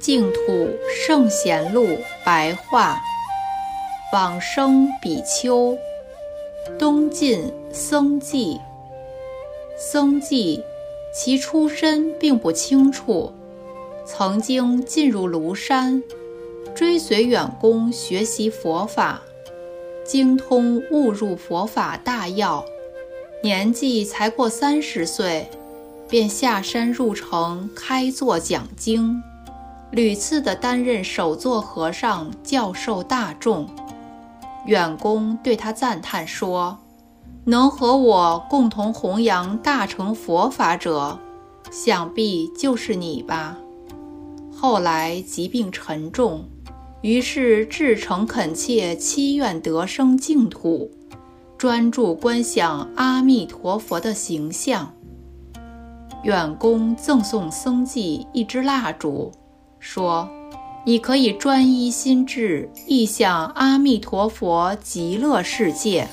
净土圣贤录白话，往生比丘，东晋僧纪。僧纪其出身并不清楚，曾经进入庐山，追随远公学习佛法，精通悟入佛法大要，年纪才过三十岁。便下山入城开座讲经，屡次的担任首座和尚，教授大众。远公对他赞叹说：“能和我共同弘扬大乘佛法者，想必就是你吧。”后来疾病沉重，于是至诚恳切，祈愿得生净土，专注观想阿弥陀佛的形象。远公赠送僧纪一支蜡烛，说：“你可以专一心智，意向阿弥陀佛极乐世界。”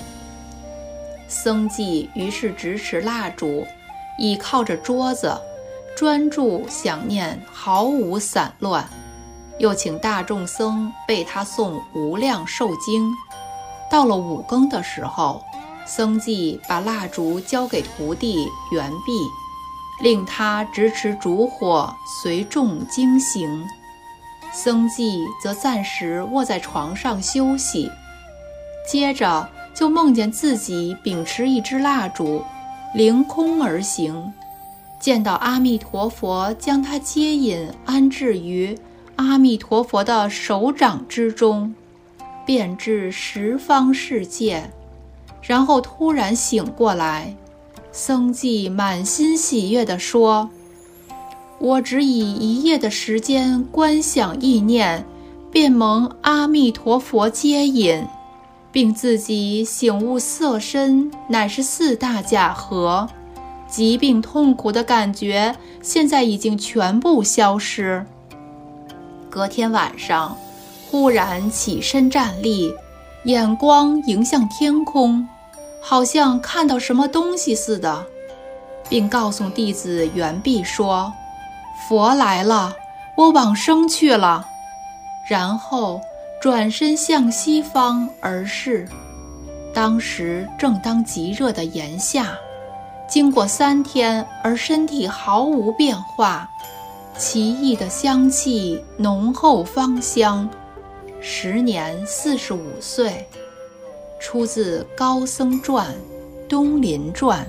僧纪于是执持蜡烛，倚靠着桌子，专注想念，毫无散乱。又请大众僧为他诵《无量寿经》。到了五更的时候，僧纪把蜡烛交给徒弟圆壁。令他执持烛火，随众经行。僧纪则暂时卧在床上休息。接着就梦见自己秉持一支蜡烛，凌空而行，见到阿弥陀佛将他接引安置于阿弥陀佛的手掌之中，遍至十方世界，然后突然醒过来。僧纪满心喜悦地说：“我只以一夜的时间观想意念，便蒙阿弥陀佛接引，并自己醒悟色身乃是四大假合，疾病痛苦的感觉现在已经全部消失。隔天晚上，忽然起身站立，眼光迎向天空。”好像看到什么东西似的，并告诉弟子圆壁说：“佛来了，我往生去了。”然后转身向西方而逝。当时正当极热的炎夏，经过三天而身体毫无变化，奇异的香气，浓厚芳香，时年四十五岁。出自《高僧传》《东林传》。